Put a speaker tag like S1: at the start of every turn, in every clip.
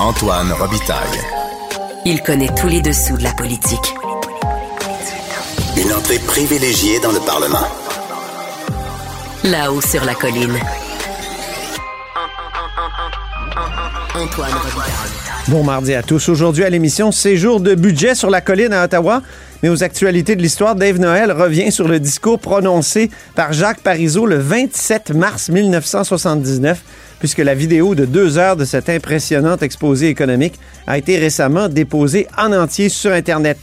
S1: Antoine Robitaille.
S2: Il connaît tous les dessous de la politique.
S1: Une entrée privilégiée dans le Parlement.
S2: Là-haut sur la colline. Antoine Robitaille.
S3: Bon mardi à tous. Aujourd'hui à l'émission, séjour de budget sur la colline à Ottawa. Mais aux actualités de l'histoire, Dave Noël revient sur le discours prononcé par Jacques Parizeau le 27 mars 1979, puisque la vidéo de deux heures de cet impressionnant exposé économique a été récemment déposée en entier sur Internet.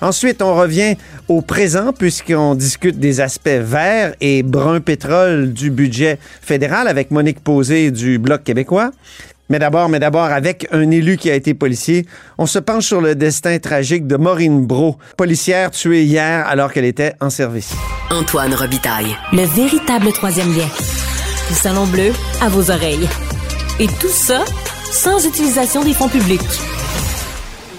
S3: Ensuite, on revient au présent puisqu'on discute des aspects verts et brun pétrole du budget fédéral avec Monique Posé du Bloc québécois. Mais d'abord, mais d'abord, avec un élu qui a été policier, on se penche sur le destin tragique de Maureen Bro, policière tuée hier alors qu'elle était en service.
S2: Antoine Robitaille.
S4: Le véritable troisième lien. Du Salon Bleu à vos oreilles. Et tout ça sans utilisation des fonds publics.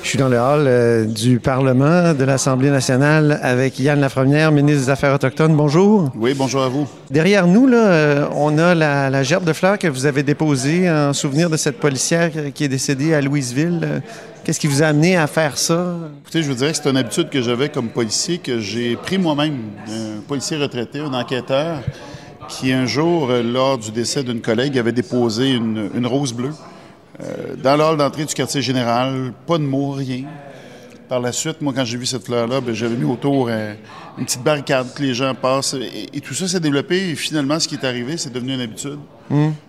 S3: Je suis dans le hall euh, du Parlement de l'Assemblée nationale avec Yann Lafrenière, ministre des Affaires autochtones. Bonjour.
S5: Oui, bonjour à vous.
S3: Derrière nous, là, euh, on a la, la gerbe de fleurs que vous avez déposée en souvenir de cette policière qui est décédée à Louisville. Euh, Qu'est-ce qui vous a amené à faire ça?
S5: Écoutez, je vous dirais que c'est une habitude que j'avais comme policier, que j'ai pris moi-même, un policier retraité, un enquêteur, qui un jour, euh, lors du décès d'une collègue, avait déposé une, une rose bleue euh, dans le hall d'entrée du quartier général. Pas de mots, rien. Par la suite, moi, quand j'ai vu cette fleur-là, ben, j'avais mis autour euh, une petite barricade que les gens passent. Et, et tout ça s'est développé. Et finalement, ce qui est arrivé, c'est devenu une habitude.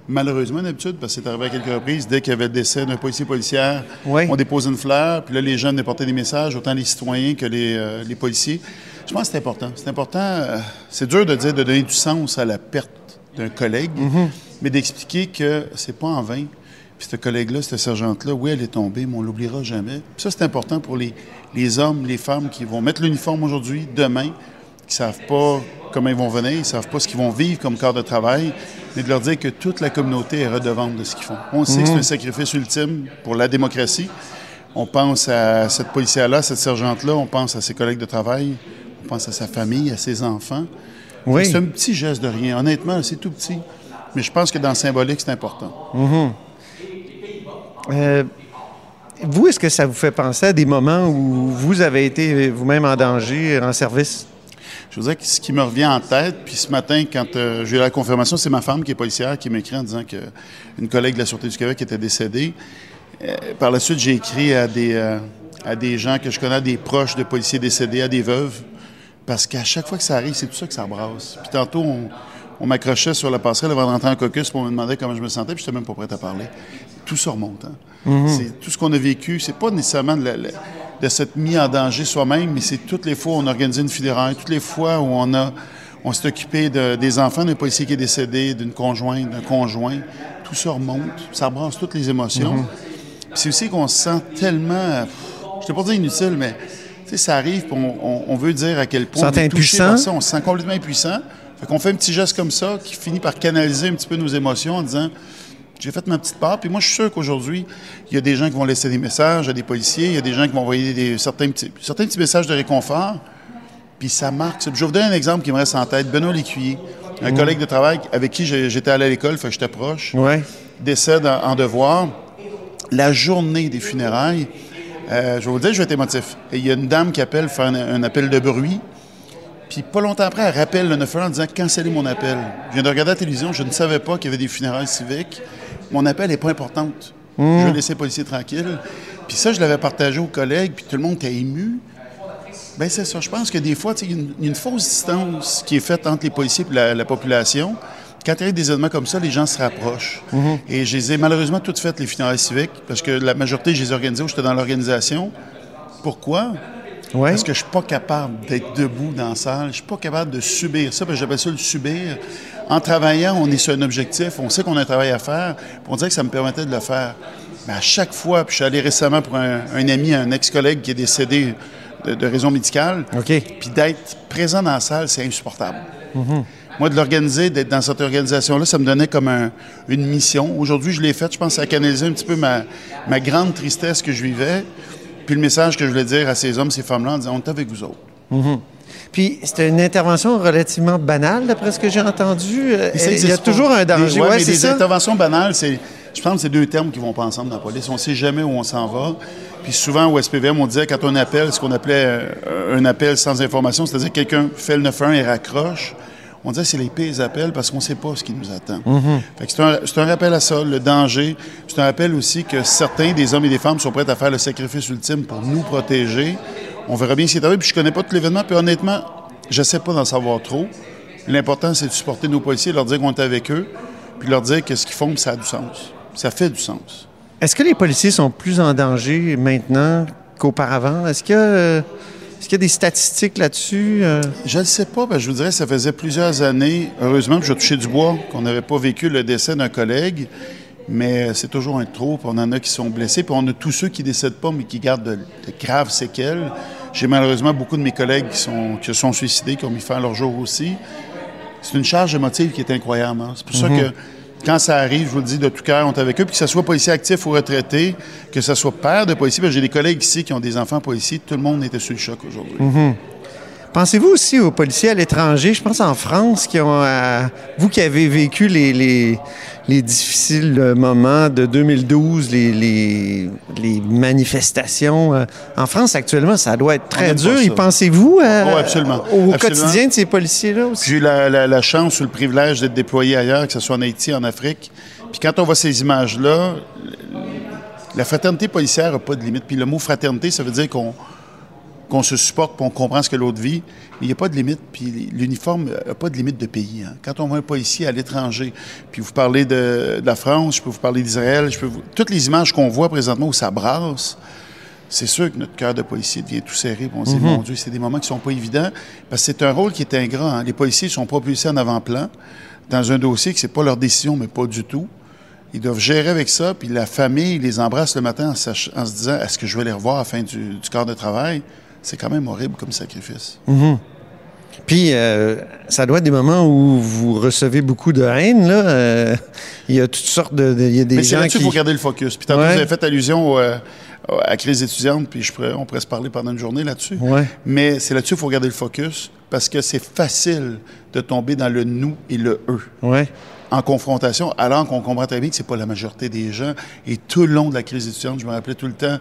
S5: Malheureusement, une habitude, parce que c'est arrivé à quelques reprises. Dès qu'il y avait le décès d'un policier policière,
S3: Oui.
S5: on dépose une fleur. Puis là, les gens venaient porter des messages, autant les citoyens que les, euh, les policiers. Je pense que c'est important. C'est important. euh, c'est dur de dire de donner du sens à la perte d'un collègue, mais d'expliquer que c'est pas en vain. Puis ce collègue-là, cette sergente-là, oui, elle est tombée, mais on l'oubliera jamais. Puis ça, c'est important pour les, les hommes, les femmes qui vont mettre l'uniforme aujourd'hui, demain, qui savent pas comment ils vont venir, ils savent pas ce qu'ils vont vivre comme corps de travail, mais de leur dire que toute la communauté est redevante de ce qu'ils font. On sait que c'est un sacrifice ultime pour la démocratie. On pense à cette policière-là, cette sergente-là, on pense à ses collègues de travail, on pense à sa famille, à ses enfants.
S3: Oui.
S5: C'est un petit geste de rien. Honnêtement, c'est tout petit. Mais je pense que dans le symbolique, c'est important.
S3: Euh, vous, est-ce que ça vous fait penser à des moments où vous avez été vous-même en danger, en service?
S5: Je vous dirais que ce qui me revient en tête, puis ce matin, quand euh, j'ai eu la confirmation, c'est ma femme qui est policière qui m'écrit en disant qu'une collègue de la Sûreté du Québec était décédée. Euh, par la suite, j'ai écrit à des, euh, à des gens que je connais, à des proches de policiers décédés, à des veuves, parce qu'à chaque fois que ça arrive, c'est tout ça que ça brasse. Puis tantôt, on, on m'accrochait sur la passerelle avant d'entrer en caucus pour me demander comment je me sentais, puis je n'étais même pas prêt à parler. Tout ça remonte. hein. C'est tout ce qu'on a vécu. C'est pas nécessairement de, la- de s'être mis en danger soi-même, mais c'est toutes les fois où on a organisé une funéraille, toutes les fois où on a on s'est occupé de- des enfants d'un policier qui est décédé, d'une conjointe, d'un conjoint. Tout ça remonte, ça brasse toutes les émotions. Puis C'est aussi qu'on se sent tellement, je ne vais pas dire inutile, mais sais, ça arrive, on, on- on veut dire à quel point on est touché
S3: impuissant.
S5: par ça, on se sent complètement impuissant. Fait qu'on fait un petit geste comme ça qui finit par canaliser un petit peu nos émotions en disant j'ai fait ma petite part. Puis moi, je suis sûr qu'aujourd'hui, il y a des gens qui vont laisser des messages à des policiers, il y a des gens qui vont envoyer des, certains, petits, certains petits messages de réconfort. Puis ça marque. Je vais vous donner un exemple qui me reste en tête. Benoît Lécuyer, un collègue de travail avec qui j'étais allé à l'école, fait que j'étais proche décède en, en devoir. La journée des funérailles, euh, je vais vous dire, je vais être émotif. Et Il y a une dame qui appelle faire un, un appel de bruit. Puis pas longtemps après, elle rappelle le 911 en disant cancellez mon appel. Je viens de regarder la télévision, je ne savais pas qu'il y avait des funérailles civiques. Mon appel n'est pas importante. Je vais laisser les policiers tranquilles. Puis ça, je l'avais partagé aux collègues, puis tout le monde était ému. Ben c'est ça. Je pense que des fois, il y a une- fausse distance qui est faite entre les policiers et la, la population. Quand il y a des événements comme ça, les gens se rapprochent. Et je les ai malheureusement toutes faites, les funérailles civiques, parce que la majorité, je les ai organisées où j'étais dans l'organisation. Pourquoi? Parce que je suis pas capable d'être debout dans la salle. Je suis pas capable de subir ça, parce que j'appelle ça le subir. En travaillant, on est sur un objectif, on sait qu'on a un travail à faire, puis on dirait que ça me permettait de le faire. Mais à chaque fois, puis je suis allé récemment pour un, un ami, un ex-collègue qui est décédé de, de raison médicale,
S3: OK.
S5: puis d'être présent dans la salle, c'est insupportable. Moi, de l'organiser, d'être dans cette organisation-là, ça me donnait comme un- une mission. Aujourd'hui, je l'ai faite. Je pense que ça a canalisé un petit peu ma, ma grande tristesse que je vivais. Puis le message que je voulais dire à ces hommes, ces femmes-là, en disant, on est avec vous autres.
S3: Puis c'était une intervention relativement banale, d'après ce que j'ai entendu. Euh, Il y a toujours un danger.
S5: Des, ouais,
S3: Ouais,
S5: mais des
S3: ça.
S5: interventions banales, c'est Je pense que c'est deux termes qui vont pas ensemble dans la police. On sait jamais où on s'en va. Puis souvent, au SPVM, on disait quand on appelle, ce qu'on appelait euh, un appel sans information, c'est-à-dire que quelqu'un fait le 911 et raccroche. On disait c'est les pires appels parce qu'on ne sait pas ce qui nous attend. Que c'est un, rappel à ça, le danger. C'est un rappel aussi que certains des hommes et des femmes sont prêts à faire le sacrifice ultime pour nous protéger. On verra bien ce qui est arrivé. Puis je connais pas tout l'événement. Puis honnêtement, je sais pas d'en savoir trop. L'important, c'est de supporter nos policiers, leur dire qu'on est avec eux, puis leur dire que ce qu'ils font, ça a du sens. Ça fait du sens.
S3: Est-ce que les policiers sont plus en danger maintenant qu'auparavant? Est-ce que, euh, est-ce qu'il y a des statistiques là-dessus? euh?
S5: Je ne sais pas, ben, je vous dirais, ça faisait plusieurs années, heureusement que je touché du bois, qu'on n'avait pas vécu le décès d'un collègue, mais c'est toujours un trop, puis on en a qui sont blessés, puis on a tous ceux qui ne décèdent pas, mais qui gardent de, de graves séquelles. J'ai malheureusement beaucoup de mes collègues qui, sont, qui se sont suicidés, qui ont mis fin à leur jour aussi. C'est une charge émotive qui est incroyable. hein. C'est pour ça que quand ça arrive, je vous le dis de tout cœur, on est avec eux, puis que ce soit policier actif ou retraité, que ce soit père de policier, parce que j'ai des collègues ici qui ont des enfants policiers, tout le monde était sur le choc aujourd'hui.
S3: Pensez-vous aussi aux policiers à l'étranger, je pense en France, qui ont, euh, vous qui avez vécu les, les, les difficiles euh, moments de 2012, les, les, les manifestations. euh, en France, actuellement, ça doit être très dur. Y pensez-vous euh,
S5: Oh, absolument.
S3: au
S5: Absolument.
S3: quotidien de ces policiers-là aussi?
S5: J'ai eu la, la- la chance ou le privilège d'être déployé ailleurs, que ce soit en Haïti, en Afrique. Puis quand on voit ces images-là, la fraternité policière n'a pas de limite. Puis le mot fraternité, ça veut dire qu'on qu'on se supporte, puis on comprend ce que l'autre vit. Il n'y a pas de limite. Puis l'uniforme n'a pas de limite de pays. hein. Quand on voit un policier à l'étranger, puis vous parlez de, de la France, je peux vous parler d'Israël, je peux vous... toutes les images qu'on voit présentement où ça brasse, c'est sûr que notre cœur de policier devient tout serré. on se dit, mon Dieu, c'est des moments qui sont pas évidents. Parce que c'est un rôle qui est ingrat. hein. Les policiers sont propulsés en avant-plan dans un dossier que c'est pas leur décision, mais pas du tout. Ils doivent gérer avec ça, puis la famille les embrasse le matin en, se disant est-ce que je vais les revoir à la fin du, du corps de travail? C'est quand même horrible comme sacrifice.
S3: Puis, euh, ça doit être des moments où vous recevez beaucoup de haine. Là. Euh, il y a toutes sortes de... de- il y a des
S5: Mais c'est là-dessus
S3: qui...
S5: qu'il faut garder le focus. Puis tantôt,
S3: Ouais.
S5: vous avez fait allusion euh, à la crise étudiante, puis je pourrais- on pourrait se parler pendant une journée là-dessus.
S3: Ouais.
S5: Mais c'est là-dessus qu'il faut garder le focus, parce que c'est facile de tomber dans le nous et le eux.
S3: Ouais.
S5: en confrontation, alors qu'on comprend très bien que c'est pas la majorité des gens. Et tout le long de la crise étudiante, je me rappelais tout le temps,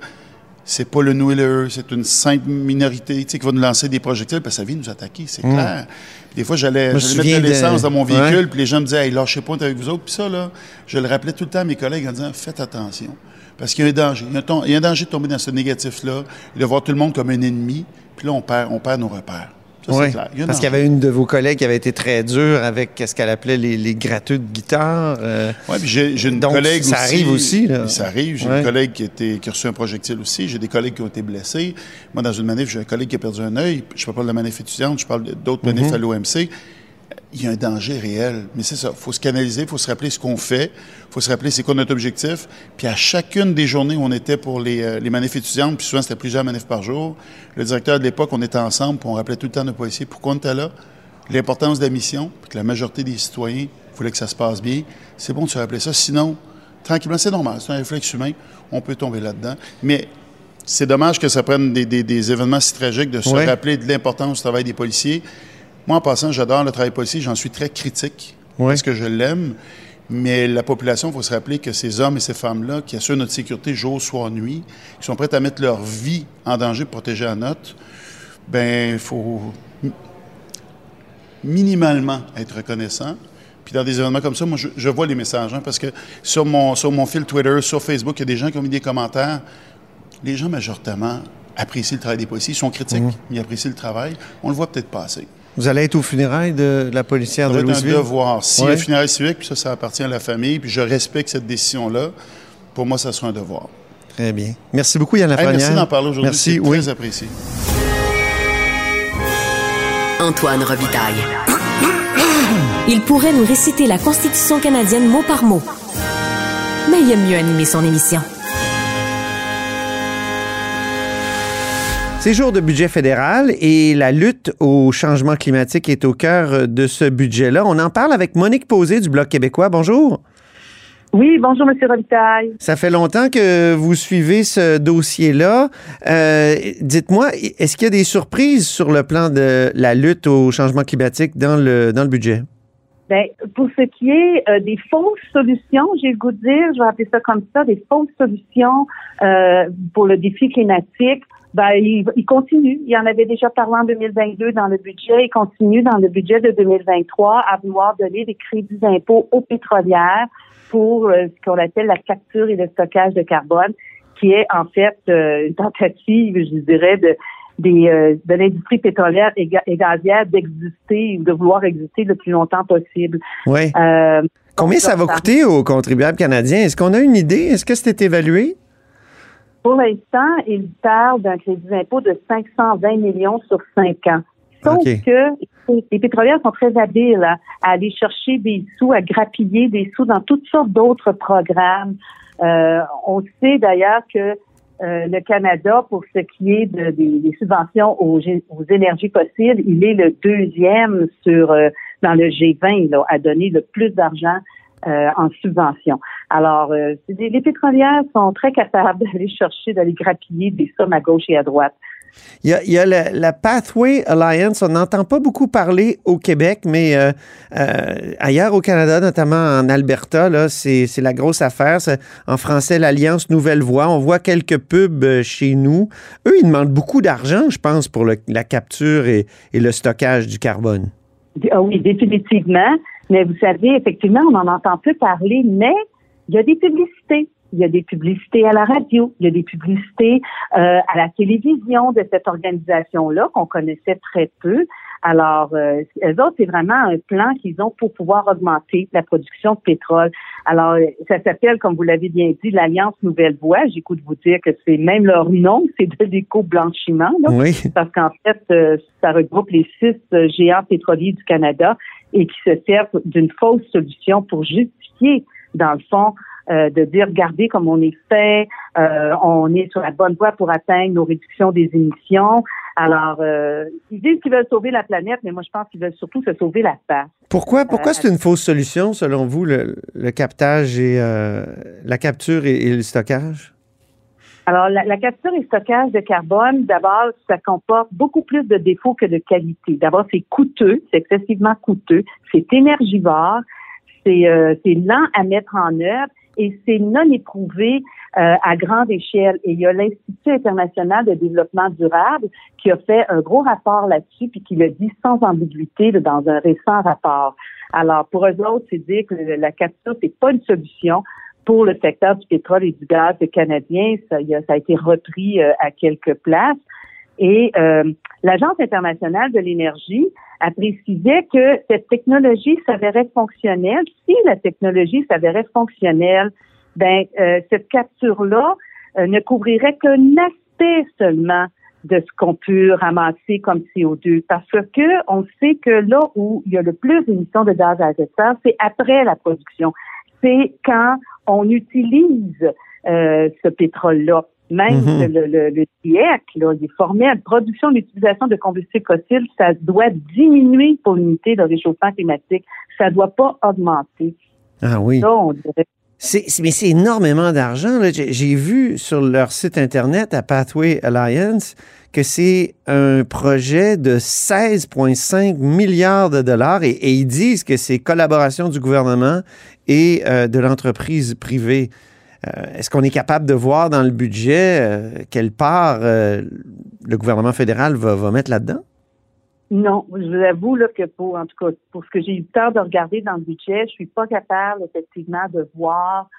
S5: c'est pas le nous et le eux, c'est une simple minorité tu sais, qui va nous lancer des projectiles parce que ça vient nous attaquer, c'est clair. Puis des fois, j'allais mettre de
S3: de-
S5: l'essence dans mon véhicule, puis les gens me disaient, hey, lâchez pas, avec vous autres. Puis ça, là, je le rappelais tout le temps à mes collègues en disant, faites attention. Parce qu'il y a un danger. Il y a ton- il y a un danger de tomber dans ce négatif-là de voir tout le monde comme un ennemi. Puis là, on perd, on perd nos repères. Ça, clair. Un
S3: Parce qu'il y avait une de vos collègues qui avait été très dure avec ce qu'elle appelait les, les gratteux de guitare. euh,
S5: Oui, puis j'ai une
S3: Donc,
S5: collègue
S3: ça
S5: aussi.
S3: arrive aussi, là.
S5: Ça arrive. J'ai
S3: Ouais.
S5: une collègue qui, qui a reçu un projectile aussi. J'ai des collègues qui ont été blessés. Moi, dans une manif, j'ai un collègue qui a perdu un œil. Je parle pas de la manif étudiante, je parle d'autres manifs
S3: Mhm.
S5: à l'OMC. Il y a un danger réel. Mais c'est ça. Il faut se canaliser, il faut se rappeler ce qu'on fait, il faut se rappeler c'est quoi notre objectif. Puis à chacune des journées où on était pour les, euh, les manifs étudiantes, puis souvent c'était plusieurs manifs par jour, le directeur de l'époque, on était ensemble, puis on rappelait tout le temps nos policiers pourquoi on était là, l'importance de la mission, puis que la majorité des citoyens voulaient que ça se passe bien. C'est bon de se rappeler ça. Sinon, tranquillement, c'est normal, c'est un réflexe humain, on peut tomber là-dedans. Mais c'est dommage que ça prenne des, des- des événements si tragiques de se rappeler de l'importance du travail des policiers. Moi, en passant, j'adore le travail policier, j'en suis très critique parce que je l'aime. Mais la population, il faut se rappeler que ces hommes et ces femmes-là qui assurent notre sécurité jour, soir, nuit, qui sont prêts à mettre leur vie en danger pour protéger la nôtre, ben il faut mi- minimalement être reconnaissant. Puis dans des événements comme ça, moi, je, je vois les messages. hein, parce que sur mon, sur mon fil Twitter, sur Facebook, il y a des gens qui ont mis des commentaires. Les gens, majoritairement, apprécient le travail des policiers. Ils sont critiques,
S3: Mmh.
S5: mais ils apprécient le travail. On le voit peut-être pas assez.
S3: Vous allez être aux funérailles de la policière
S5: Ça
S3: de
S5: doit être un
S3: Louisville?
S5: devoir. Si
S3: Ouais.
S5: le funérail civique, puis ça, ça appartient à la famille, puis je respecte cette décision-là, pour moi, ça sera un devoir.
S3: Très bien. Merci beaucoup, Yann
S5: Hey,
S3: Lafrenière.
S5: merci d'en parler aujourd'hui.
S3: Merci,
S5: C'est
S3: oui.
S5: très apprécié.
S2: Antoine Robitaille.
S4: Il pourrait nous réciter la Constitution canadienne mot par mot. Mais il aime mieux animer son émission.
S3: C'est jour de budget fédéral et la lutte au changement climatique est au cœur de ce budget-là. On en parle avec Monique Posé du Bloc québécois. Bonjour.
S6: Oui, bonjour, Monsieur Robitaille.
S3: Ça fait longtemps que vous suivez ce dossier-là. Euh, Dites-moi, est-ce qu'il y a des surprises sur le plan de la lutte au changement climatique dans le, dans le budget?
S6: Ben, pour ce qui est euh, des fausses solutions, j'ai le goût de dire, je vais appeler ça comme ça, des fausses solutions euh, pour le défi climatique, ben, il, il, continue. Il y en avait déjà parlé en 2022 dans le budget. Il continue dans le budget de 2023 à vouloir donner des crédits d'impôt aux pétrolières pour euh, ce qu'on appelle la capture et le stockage de carbone, qui est en fait euh, une tentative, je dirais, de des, euh, de l'industrie pétrolière et, gazière d'exister ou de vouloir exister le plus longtemps possible.
S3: Oui. Combien ça va coûter aux contribuables canadiens? Est-ce qu'on a une idée? Est-ce que c'était évalué?
S6: Pour l'instant, il parle d'un crédit d'impôt de 520 millions sur 5 ans. Sauf que les pétrolières sont très habiles à, aller chercher des sous, à grappiller des sous dans toutes sortes d'autres programmes. Euh, on sait d'ailleurs que euh, le Canada, pour ce qui est de, des, subventions aux, aux, énergies fossiles, il est le deuxième sur euh, dans le G20 là, à donner le plus d'argent euh, en subvention. Alors, euh, les, pétrolières sont très capables d'aller chercher, d'aller grappiller des sommes à gauche et à droite.
S3: Il y a, la, Pathway Alliance, on n'entend pas beaucoup parler au Québec, mais euh, ailleurs au Canada, notamment en Alberta, c'est, la grosse affaire. en français, l'Alliance Nouvelle Voie. On voit quelques pubs chez nous. Eux, ils demandent beaucoup d'argent, je pense, pour la capture et, et le stockage du carbone.
S6: Ah oui, définitivement. Mais vous savez, effectivement, on en entend peu parler, mais il y a des publicités. Il y a des publicités à la radio, il y a des publicités euh, à la télévision de cette organisation-là qu'on connaissait très peu. Alors, euh, eux autres, c'est vraiment un plan qu'ils ont pour pouvoir augmenter la production de pétrole. Alors, ça s'appelle, comme vous l'avez bien dit, l'Alliance Nouvelle Voie. J'écoute vous dire que c'est même leur nom, c'est de l'éco-blanchiment. Oui. Parce qu'en fait, euh, ça regroupe les six euh, géants pétroliers du Canada et qui se servent d'une fausse solution pour justifier, dans le fond, euh, de dire regardez comme on est fait, euh, on est sur la bonne voie pour atteindre nos réductions des émissions. Alors, euh, ils disent qu'ils veulent sauver la planète, mais moi je pense qu'ils veulent surtout se sauver la face.
S3: Pourquoi, pourquoi c'est une fausse solution selon vous le, captage et la capture et le stockage?
S6: Alors, la, capture et stockage de carbone, d'abord, ça comporte beaucoup plus de défauts que de qualité. D'abord, c'est coûteux, c'est excessivement coûteux, c'est énergivore, c'est euh, lent à mettre en œuvre et c'est non éprouvé euh, à grande échelle. Et il y a l'Institut international de développement durable qui a fait un gros rapport là-dessus, puis qui le dit sans ambiguïté dans un récent rapport. Alors, pour eux autres, c'est dire que la capture, c'est pas une solution pour le secteur du pétrole et du gaz canadien. Ça, ça a été repris euh, à quelques places. Et euh, l'Agence internationale de l'énergie a précisé que cette technologie s'avérait fonctionnelle. Si la technologie s'avérait fonctionnelle, ben euh, cette capture-là ne couvrirait qu'un aspect seulement de ce qu'on peut ramasser comme CO2 parce que on sait que là où il y a le plus d'émissions de gaz à effet de serre, c'est après la production. C'est quand on utilise euh, ce pétrole-là. Même mhm. le, le, le GIEC, là, il est formel. Production d'utilisation de combustibles fossiles, ça doit diminuer pour limiter le réchauffement climatique. Ça ne doit pas augmenter.
S3: Ah oui. mais c'est énormément d'argent. J'ai vu sur leur site Internet à Pathway Alliance que c'est un projet de 16,5 milliards de dollars et, ils disent que c'est collaboration du gouvernement et euh, de l'entreprise privée. Euh, est-ce qu'on est capable de voir dans le budget euh, quelle part le gouvernement fédéral va, mettre là-dedans?
S6: Non, je vous avoue là, que pour, en tout cas, pour ce que j'ai eu le temps de regarder dans le budget, je suis pas capable effectivement de voir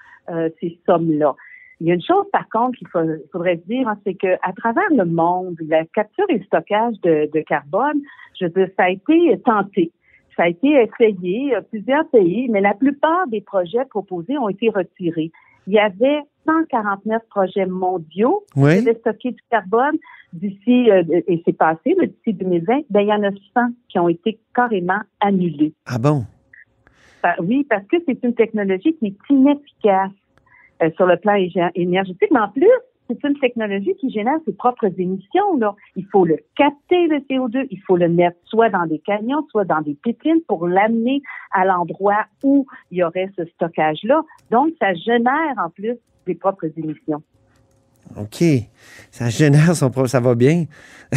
S6: ces sommes-là. Il y a une chose, par contre, qu'il faudrait dire, hein, c'est qu'à travers le monde, la capture et le stockage de, carbone, je veux dire, ça a été tenté. Ça a été essayé, plusieurs pays, mais la plupart des projets proposés ont été retirés. Il y avait 149 projets mondiaux qui avaient stocké du carbone d'ici, euh, et c'est passé, d'ici 2020, ben, il y en a 100 qui ont été carrément annulés.
S3: Ah bon?
S6: oui, parce que c'est une technologie qui est inefficace. Euh, sur le plan énergétique, mais en plus, c'est une technologie qui génère ses propres émissions. Là. Il faut le capter, le CO2, il faut le mettre soit dans des camions, soit dans des pétines pour l'amener à l'endroit où il y aurait ce stockage-là. Donc, ça génère en plus des propres émissions.
S3: OK. Ça génère son propre. Ça va bien.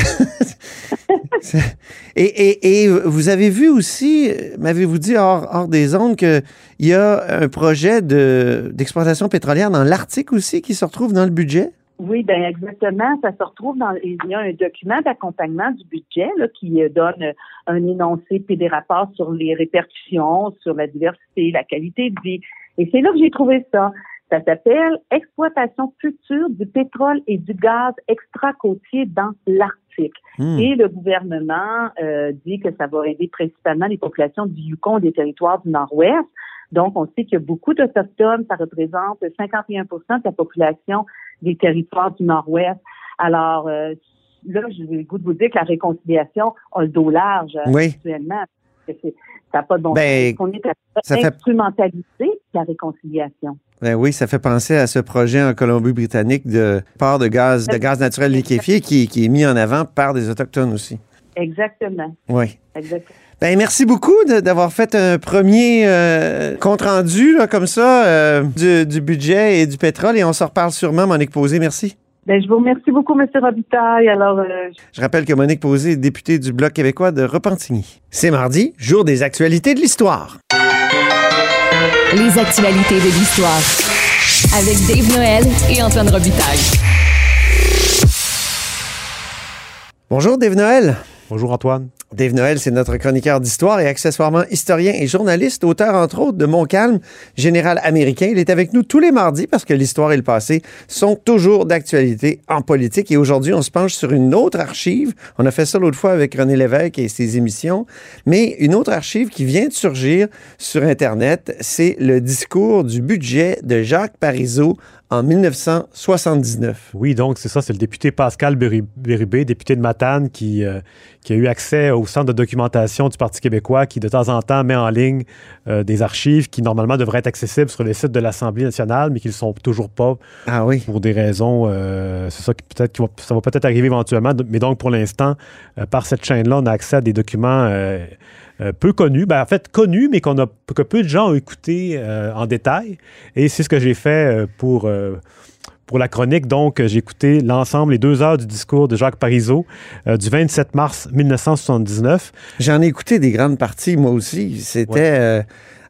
S3: et, et, et, vous avez vu aussi, m'avez-vous dit hors, hors des ondes, qu'il y a un projet de, d'exploitation pétrolière dans l'Arctique aussi qui se retrouve dans le budget?
S6: Oui, bien exactement. Ça se retrouve dans. Il y a un document d'accompagnement du budget là, qui euh, donne un énoncé puis des rapports sur les répercussions, sur la diversité, la qualité de vie. Et c'est là que j'ai trouvé ça. Ça s'appelle Exploitation future du pétrole et du gaz extra-côtier dans l'Arctique. Hmm. Et le gouvernement euh, dit que ça va aider principalement les populations du Yukon, des territoires du Nord-Ouest. Donc, on sait qu'il y a beaucoup d'Autochtones. Ça représente 51% de la population des territoires du Nord-Ouest. Alors, euh, là, j'ai le goût de vous dire que la réconciliation a le dos large euh, actuellement. Ça n'a pas de bon ben, sens. On est à instrumentaliser la réconciliation.
S3: Ben oui, ça fait penser à ce projet en Colombie-Britannique de port de gaz, de gaz naturel liquéfié qui, qui, est mis en avant par des Autochtones aussi.
S6: Exactement.
S3: Oui. Exactement. Ben, merci beaucoup d'avoir fait un premier euh, compte rendu comme ça euh, du, budget et du pétrole et on se reparle sûrement, Monique Posé. Merci.
S6: Ben, je vous remercie beaucoup, M. Robitaille. Alors, euh,
S3: Je rappelle que Monique Posé est députée du Bloc québécois de Repentigny. C'est mardi, jour des actualités de l'histoire.
S4: Les actualités de l'histoire. Avec Dave Noël et Antoine Robitaille.
S3: Bonjour, Dave Noël.
S7: Bonjour, Antoine.
S3: Dave Noël, c'est notre chroniqueur d'histoire et accessoirement historien et journaliste, auteur entre autres de Montcalm, général américain. Il est avec nous tous les mardis parce que l'histoire et le passé sont toujours d'actualité en politique. Et aujourd'hui, on se penche sur une autre archive. On a fait ça l'autre fois avec René Lévesque et ses émissions. Mais une autre archive qui vient de surgir sur Internet, c'est le discours du budget de Jacques Parizeau en 1979.
S7: Oui, donc c'est ça, c'est le député Pascal Bérubé, député de Matane, qui, euh, qui a eu accès au centre de documentation du Parti québécois, qui de temps en temps met en ligne euh, des archives qui normalement devraient être accessibles sur les sites de l'Assemblée nationale, mais qui ne le sont toujours pas.
S3: Ah oui.
S7: Pour des raisons, euh, c'est ça qui peut-être ça va peut-être arriver éventuellement, mais donc pour l'instant, par cette chaîne-là, on a accès à des documents euh, peu connu, ben, en fait connu, mais qu'on a, que peu de gens ont écouté euh, en détail. Et c'est ce que j'ai fait euh, pour, pour la chronique. Donc, j'ai écouté l'ensemble, les deux heures du discours de Jacques Parizeau du 27 mars 1979.
S3: J'en ai écouté des grandes parties, moi aussi. C'était...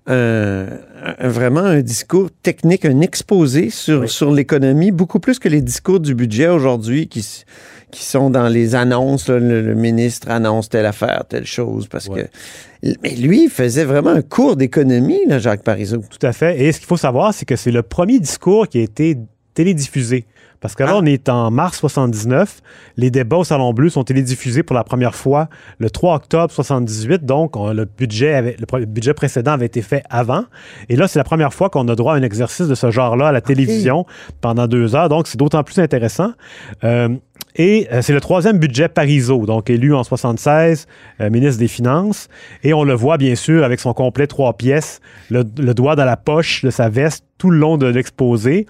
S3: vraiment un discours technique, un exposé sur, sur l'économie, beaucoup plus que les discours du budget aujourd'hui qui, qui sont dans les annonces. le, ministre annonce telle affaire, telle chose, parce que. Mais lui, il faisait vraiment un cours d'économie, Jacques Parizeau.
S7: Tout à fait. Et ce qu'il faut savoir, c'est que c'est le premier discours qui a été télédiffusé. Parce que là, ah. on est en mars 79. Les débats au Salon Bleu sont télédiffusés pour la première fois le 3 octobre 78. Donc, le, budget avait, le budget précédent avait été fait avant. Et là, c'est la première fois qu'on a droit à un exercice de ce genre-là à la télévision pendant deux heures. Donc, c'est d'autant plus intéressant. Euh, et euh, c'est le troisième budget Parizeau, donc élu en 76, euh, ministre des Finances. Et on le voit bien sûr avec son complet trois pièces, le, doigt dans la poche de sa veste tout le long de l'exposé.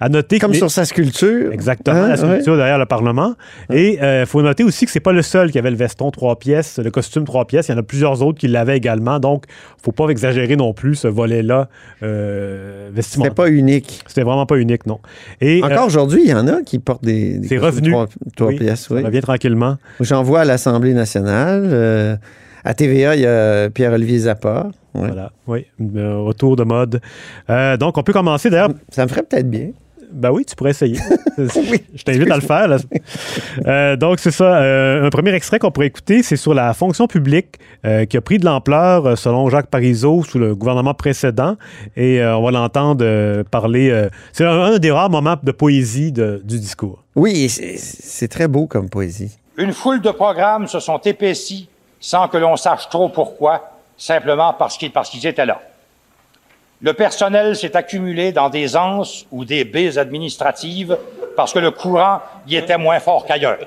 S3: À noter Comme sur sa sculpture.
S7: Exactement, la hein, sculpture derrière le Parlement. Et il euh, faut noter aussi que c'est pas le seul qui avait le veston trois pièces, le costume trois pièces. Il y en a plusieurs autres qui l'avaient également. Donc, faut pas exagérer non plus ce volet-là
S3: euh, vestimentaire. C'était pas unique.
S7: C'était vraiment pas unique, non.
S3: Et, Encore aujourd'hui, il y en a qui portent des,
S7: des revenus. Trois, pièces, oui. Ça revient tranquillement.
S3: J'en vois à l'Assemblée nationale. Euh, à TVA, il y a Pierre-Olivier Zappa.
S7: Voilà, oui, retour de mode. Euh, donc, on peut commencer d'ailleurs.
S3: Ça me ferait peut-être bien.
S7: Ben oui, tu pourrais essayer. Je t'invite à le faire. Euh, donc, c'est ça. un premier extrait qu'on pourrait écouter, c'est sur la fonction publique qui a pris de l'ampleur, selon Jacques Parizeau, sous le gouvernement précédent. Et on va l'entendre parler. c'est un, des rares moments de poésie du discours.
S3: Oui, c'est très beau comme poésie.
S8: Une foule de programmes se sont épaissis sans que l'on sache trop pourquoi, simplement parce qu'ils parce étaient là. Le personnel s'est accumulé dans des anses ou des baies administratives parce que le courant y était moins fort qu'ailleurs.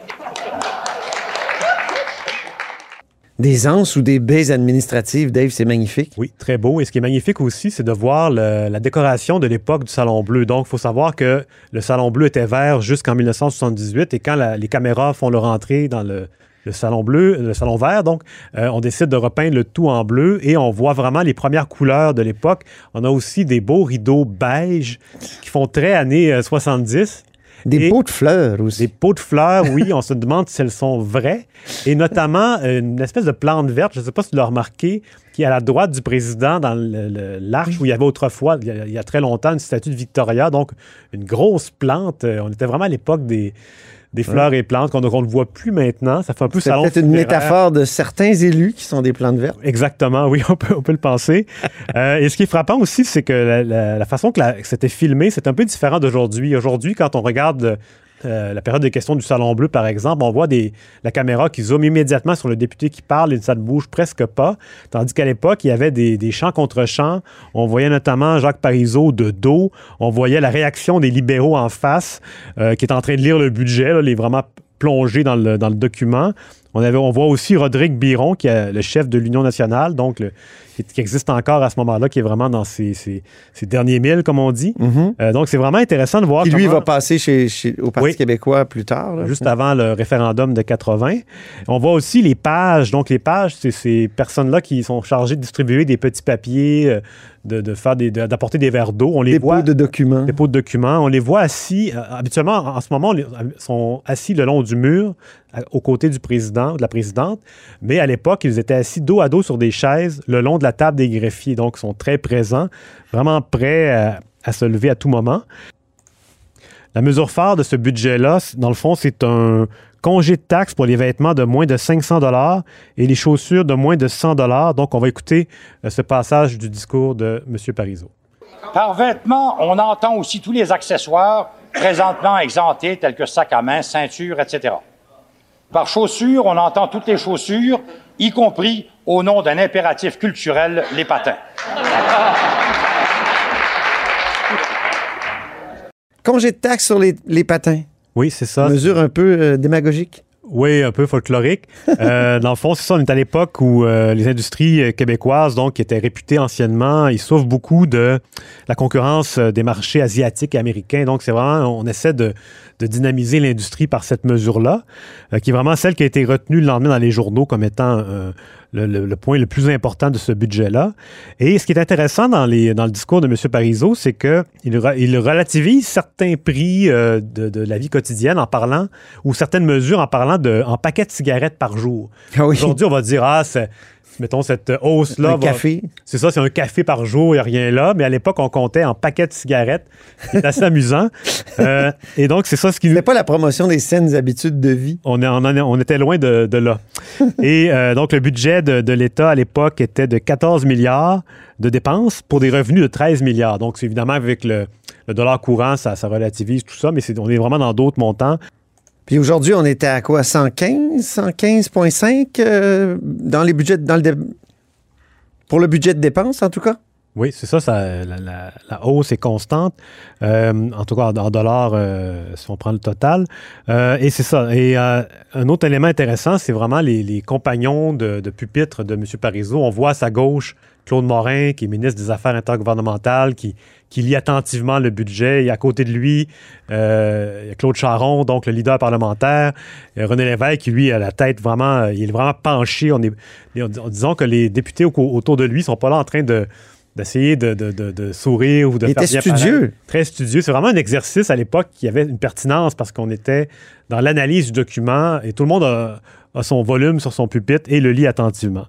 S3: Des anses ou des baies administratives, Dave, c'est magnifique.
S7: Oui, très beau. Et ce qui est magnifique aussi, c'est de voir la décoration de l'époque du Salon Bleu. Donc, il faut savoir que le Salon Bleu était vert jusqu'en 1978 et quand les caméras font leur entrée dans le, salon bleu, le salon vert. Donc, euh, on décide de repeindre le tout en bleu et on voit vraiment les premières couleurs de l'époque. On a aussi des beaux rideaux beige qui font très années 70. Euh,
S3: Des
S7: Et-
S3: pots de fleurs aussi.
S7: Des pots de fleurs, oui, on se demande si elles sont vraies. Et notamment, une espèce de plante verte, je ne sais pas si tu l'as remarqué, qui est à la droite du président dans le- le- l'arche où il y avait autrefois, il y, a, il y a très longtemps, une statue de Victoria. Donc, une grosse plante. Euh, On était vraiment à l'époque des, des fleurs et plantes qu'on ne voit plus maintenant. Ça fait un peu
S3: C'est
S7: salon
S3: peut-être une métaphore de certains élus qui sont des plantes vertes.
S7: Exactement, oui, on peut, on peut le penser. Euh, et ce qui est frappant aussi, c'est que la, la- la façon que c'était filmé, c'est un peu différent d'aujourd'hui. Aujourd'hui, quand on regarde euh, la période de questions du Salon Bleu, par exemple, on voit des, la caméra qui zoome immédiatement sur le député qui parle et ça ne bouge presque pas. Tandis qu'à l'époque, il y avait des, des chants contre chants. On voyait notamment Jacques Parizeau de dos. On voyait la réaction des libéraux en face euh, qui est en train de lire le budget, là, les vraiment plongé dans le, document. On, voit aussi Rodrigue Biron, qui est le chef de l'Union nationale, donc qui, qui existe encore à ce moment-là, qui est vraiment dans ses, ses- ses derniers milles, comme on dit. Euh, donc, c'est vraiment intéressant de voir
S3: Qui, lui,
S7: comment-
S3: va passer chez, chez- au Parti
S7: Oui.
S3: québécois plus tard. là.
S7: juste avant le référendum de 80. On voit aussi les pages. Donc, les pages, c'est ces personnes-là qui sont chargées de distribuer des petits papiers, euh, de, de faire des- de- d'apporter des verres d'eau. On les voit
S3: pots de documents.
S7: des pots de documents. On les voit assis, euh, habituellement, en, en ce moment, ils sont assis le long du mur, à- aux côtés du président, de la présidente. Mais à l'époque, ils étaient assis dos à dos sur des chaises le long de la table des greffiers. Donc, sont très présents, vraiment prêts à, à se lever à tout moment. La mesure phare de ce budget-là, dans le fond, c'est un congé de taxes pour les vêtements de moins de 500 dollars et les chaussures de moins de 100 dollars. Donc, on va écouter euh, ce passage du discours de M. Parizeau.
S8: Par vêtements, on entend aussi tous les accessoires présentement exemptés, tels que sac à main, ceinture, etc. Par chaussures, on entend toutes les chaussures, y compris au nom d'un impératif culturel, les patins.
S3: Congé de taxes sur les, les patins.
S7: Oui, c'est ça.
S3: Mesure un peu euh, démagogique?
S7: Oui, un peu folklorique. Euh, dans le fond, c'est ça, on est à l'époque où euh, les industries québécoises, donc, qui étaient réputées anciennement, ils souffrent beaucoup de la concurrence des marchés asiatiques et américains. Donc, c'est vraiment, on essaie de, de dynamiser l'industrie par cette mesure-là, euh, qui est vraiment celle qui a été retenue le lendemain dans les journaux comme étant euh, le, le- le point le plus important de ce budget-là. Et ce qui est intéressant dans, les, dans le discours de M. Parizeau, c'est qu'il il relativise certains prix euh, de, de la vie quotidienne en parlant, ou certaines mesures en parlant de en paquets de cigarettes par jour.
S3: Ah oui.
S7: Aujourd'hui, on va dire, ah, c'est, mettons, cette hausse-là.
S3: Un
S7: va-
S3: café.
S7: C'est ça, c'est un café par jour, il n'y a rien là. Mais à l'époque, on comptait en paquets de cigarettes. C'est assez amusant. Euh, et donc, c'est ça ce qui.
S3: C'est pas la promotion des saines habitudes de vie.
S7: On, est- on en est- on était loin de, de là. Et euh, donc, le budget de, de l'État à l'époque était de 14 milliards de dépenses pour des revenus de 13 milliards. Donc, c'est évidemment avec le, le dollar courant, ça, ça relativise tout ça, mais on est vraiment dans d'autres montants.
S3: Puis aujourd'hui, on était à quoi? 115? 115,5 euh, dans les budgets, dans le pour le budget de dépenses, en tout cas?
S7: Oui, c'est ça, la, hausse est constante, euh, en tout cas en, dollars, euh, si on prend le total. Et c'est ça. Et un autre élément intéressant, c'est vraiment les, les compagnons de, de pupitre de M. Parizeau. On voit à sa gauche Claude Morin, qui est ministre des Affaires intergouvernementales, qui, qui lit attentivement le budget. Et à côté de lui, euh, il y a Claude Charon, donc le leader parlementaire. René Lévesque, qui lui a la tête vraiment, euh, il est vraiment penché. On est, disons que les députés au- autour de lui sont pas là en train de d'essayer de, de- de- de sourire ou de
S3: Il
S7: faire
S3: était
S7: bien
S3: studieux.
S7: Très studieux. C'est vraiment un exercice à l'époque qui avait une pertinence parce qu'on était dans l'analyse du document et tout le monde a, a son volume sur son pupitre et le lit attentivement.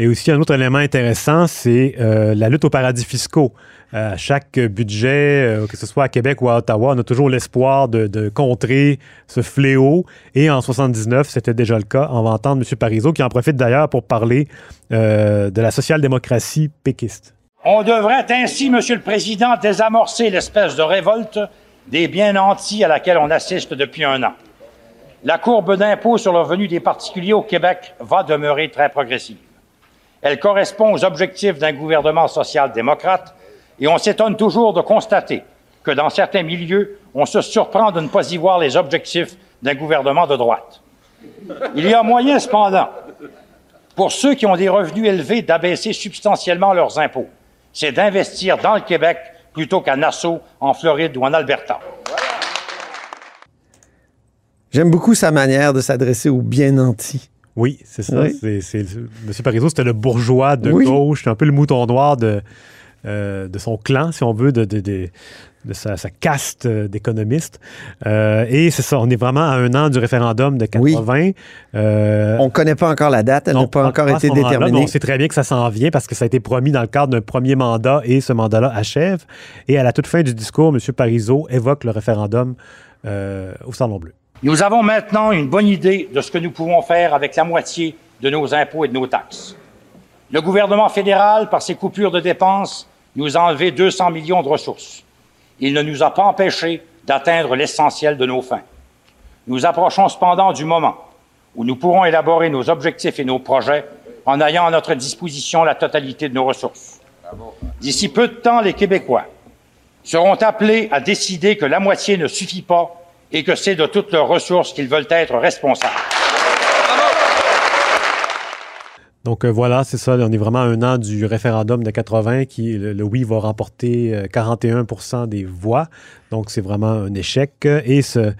S7: Et aussi, un autre élément intéressant, c'est euh, la lutte aux paradis fiscaux. Euh, à chaque budget, euh, que ce soit à Québec ou à Ottawa, on a toujours l'espoir de, contrer ce fléau. Et en 79, c'était déjà le cas. On va entendre M. Parizeau, qui en profite d'ailleurs pour parler euh, de la social-démocratie péquiste.
S8: On devrait ainsi, Monsieur le Président, désamorcer l'espèce de révolte des biens nantis à laquelle on assiste depuis un an. La courbe d'impôt sur le revenu des particuliers au Québec va demeurer très progressive. Elle correspond aux objectifs d'un gouvernement social-démocrate et on s'étonne toujours de constater que dans certains milieux, on se surprend de ne pas y voir les objectifs d'un gouvernement de droite. Il y a moyen, cependant, pour ceux qui ont des revenus élevés d'abaisser substantiellement leurs impôts. C'est d'investir dans le Québec plutôt qu'à Nassau, en Floride ou en Alberta.
S3: J'aime beaucoup sa manière de s'adresser aux bien nantis.
S7: Oui, c'est ça.
S3: Oui.
S7: C'est, c'est- M. Parizeau, c'était le bourgeois de
S3: Oui.
S7: gauche, un peu le mouton noir de, euh, de son clan, si on veut, de, de, de- de sa, sa caste euh, d'économistes. Euh, et c'est ça, on est vraiment à un an du référendum de 80. Euh,
S3: On ne connaît pas encore la date, elle n'a pas encore été déterminée.
S7: mais on sait très bien que ça s'en vient parce que ça a été promis dans le cadre d'un premier mandat et ce mandat-là achève. Et à la toute fin du discours, M. Parizeau évoque le référendum au Salon Bleu.
S8: Nous avons maintenant une bonne idée de ce que nous pouvons faire avec la moitié de nos impôts et de nos taxes. Le gouvernement fédéral, par ses coupures de dépenses, nous a enlevé 200 millions de ressources. Il ne nous a pas empêchés d'atteindre l'essentiel de nos fins. Nous approchons cependant du moment où nous pourrons élaborer nos objectifs et nos projets en ayant à notre disposition la totalité de nos ressources. D'ici peu de temps, les Québécois seront appelés à décider que la moitié ne suffit pas et que c'est de toutes leurs ressources qu'ils veulent être responsables.
S7: Donc euh, voilà, c'est ça. On est vraiment à un an du référendum de 80 qui, le, le oui, va remporter euh, 41% des voix. Donc c'est vraiment un échec. Et ce,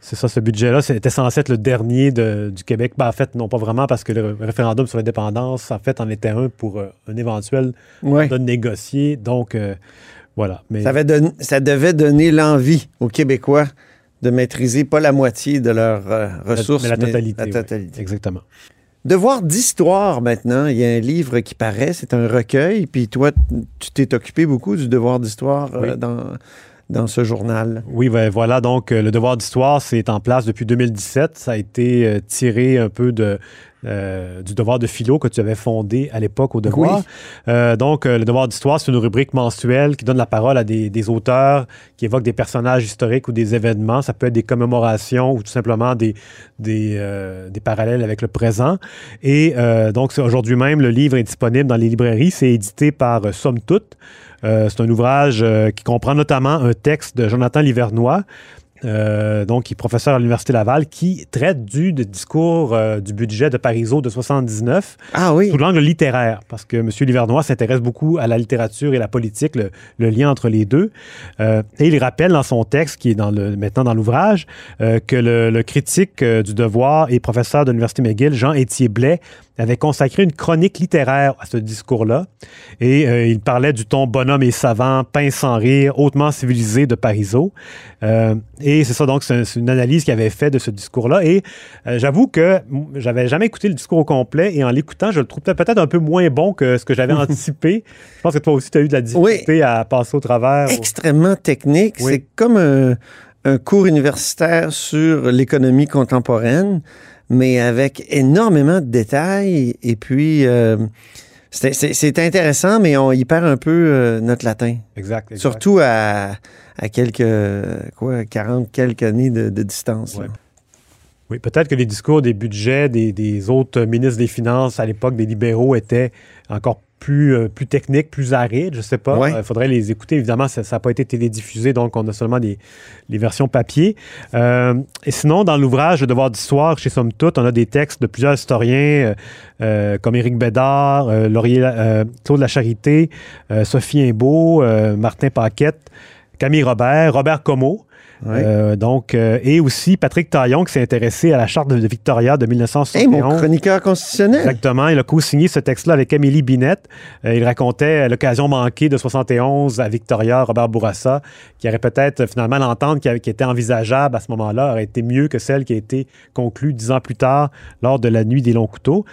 S7: c'est ça, ce budget-là, c'était censé être le dernier de- du Québec. Ben, en fait, non, pas vraiment, parce que le référendum sur l'indépendance, en fait, en était un pour euh, un éventuel
S3: Ouais.
S7: négocié. Donc euh, voilà. Mais
S3: Ça, avait don- ça devait donner l'envie aux Québécois de maîtriser pas la moitié de leurs euh, ressources,
S7: mais la totalité.
S3: la
S7: oui.
S3: totalité.
S7: exactement.
S3: Devoir d'histoire maintenant, il y a un livre qui paraît, c'est un recueil, puis toi, tu t'es occupé beaucoup du devoir d'histoire euh, dans, dans ce journal.
S7: Oui, ben voilà, donc euh, le devoir d'histoire, c'est en place depuis 2017. Ça a été euh, tiré un peu de, euh, du devoir de philo que tu avais fondé à l'époque au devoir.
S3: Oui.
S7: Euh, donc, euh, le devoir d'histoire, c'est une rubrique mensuelle qui donne la parole à des, des auteurs qui évoquent des personnages historiques ou des événements. Ça peut être des commémorations ou tout simplement des, des, des parallèles avec le présent. Et donc, aujourd'hui même, le livre est disponible dans les librairies. C'est édité par Somme Toute. Euh, c'est un ouvrage euh, qui comprend notamment un texte de Jonathan Livernois, euh, donc qui est professeur à l'Université Laval, qui traite du de discours euh, du budget de Parizeau de 79
S3: Ah oui,
S7: sous l'angle littéraire, parce que M. Livernois s'intéresse beaucoup à la littérature et la politique, le, le lien entre les deux. Euh, et il rappelle dans son texte, qui est dans le, maintenant dans l'ouvrage, que le, le critique du devoir et professeur de l'Université McGill, Jean-Étier Blais, avait consacré une chronique littéraire à ce discours-là. Et euh, il parlait du ton bonhomme et savant, pince sans rire, hautement civilisé de Parizeau. Euh, et c'est ça, donc, c'est une analyse qu'il avait fait de ce discours-là. Et euh, j'avoue que j'avais jamais écouté le discours au complet. Et en l'écoutant, je le trouve peut-être un peu moins bon que ce que j'avais anticipé. Je pense que toi aussi, tu as eu de la difficulté à passer au travers.
S3: extrêmement technique.
S7: Oui.
S3: C'est comme un, un cours universitaire sur l'économie contemporaine, mais avec énormément de détails. Et puis, euh, c'est- intéressant, mais on y perd un peu euh, notre latin.
S7: Exact. exact.
S3: Surtout à, à quelques, quoi, 40 quelques années de, de distance.
S7: Ouais. Oui, peut-être que les discours des budgets des, des autres ministres des Finances à l'époque des libéraux étaient encore plus, euh, plus techniques, plus arides, je sais pas.
S3: Ouais.
S7: Il faudrait les écouter. Évidemment, ça n'a pas été télédiffusé, donc on a seulement des, les versions papier. Euh, et sinon, dans l'ouvrage Le devoir d'histoire, chez Somme Toute, on a des textes de plusieurs historiens, euh, euh, comme Éric Bédard, euh, Laurier, euh, Claude Lacharité, euh, Sophie Imbeau, euh, Martin Paquette, Camille Robert, Robert Comeau. Euh, donc, euh, et aussi Patrick Taillon qui s'est intéressé à la charte de, Victoria de
S3: Hey,
S7: 1971.
S3: mon chroniqueur constitutionnel.
S7: Exactement. Il a co-signé ce texte-là avec Amélie Binette. Euh, il racontait l'occasion manquée de 71 à Victoria, Robert Bourassa, qui aurait peut-être finalement l'entente qui était envisageable à ce moment-là aurait été mieux que celle qui a été conclue dix ans plus tard lors de la nuit des longs couteaux.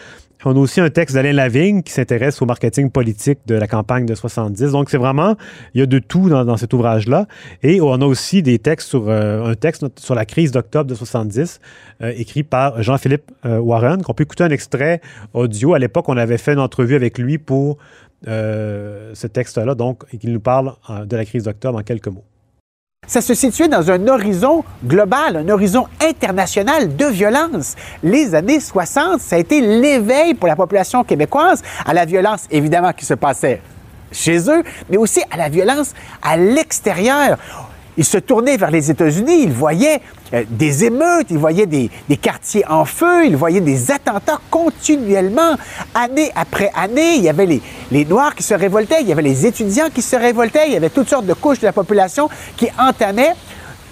S7: On a aussi un texte d'Alain Lavigne qui s'intéresse au marketing politique de la campagne de 70. Donc, c'est vraiment, il y a de tout dans, cet ouvrage-là. Et on a aussi des textes sur, euh, un texte sur la crise d'octobre de 70, euh, écrit par Jean-Philippe euh, Warren, qu'on peut écouter un extrait audio. À l'époque, on avait fait une entrevue avec lui pour ce texte-là, donc, et qu'il nous parle de la crise d'octobre en quelques mots.
S9: Ça se situait dans un horizon global, un horizon international de violence. Les années 60, ça a été l'éveil pour la population québécoise à la violence, évidemment, qui se passait chez eux, mais aussi à la violence à l'extérieur. Ils se tournaient vers les États-Unis, ils voyaient euh, des émeutes, ils voyaient des, des quartiers en feu, ils voyaient des attentats continuellement, année après année. Il y avait les, les Noirs qui se révoltaient, il y avait les étudiants qui se révoltaient, il y avait toutes sortes de couches de la population qui entamaient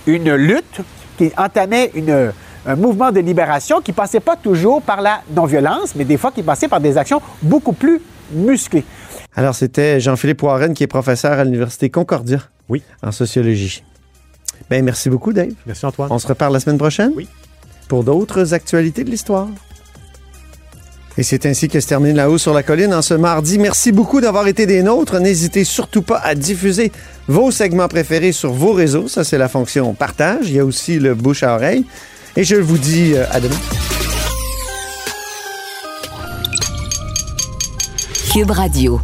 S9: une lutte, qui entamaient une, un mouvement de libération qui passait pas toujours par la non-violence, mais des fois qui passait par des actions beaucoup plus musclées.
S3: Alors, c'était Jean-Philippe Warren, qui est professeur à l'Université Concordia.
S7: Oui.
S3: En sociologie. Ben, merci beaucoup, Dave.
S7: Merci, Antoine.
S3: On se reparle la semaine prochaine?
S7: Oui.
S3: Pour d'autres actualités de l'histoire. Et c'est ainsi que se termine La Haut sur la Colline en ce mardi. Merci beaucoup d'avoir été des nôtres. N'hésitez surtout pas à diffuser vos segments préférés sur vos réseaux. Ça, c'est la fonction partage. Il y a aussi le bouche à oreille. Et je vous dis euh, à demain.
S2: Cube Radio.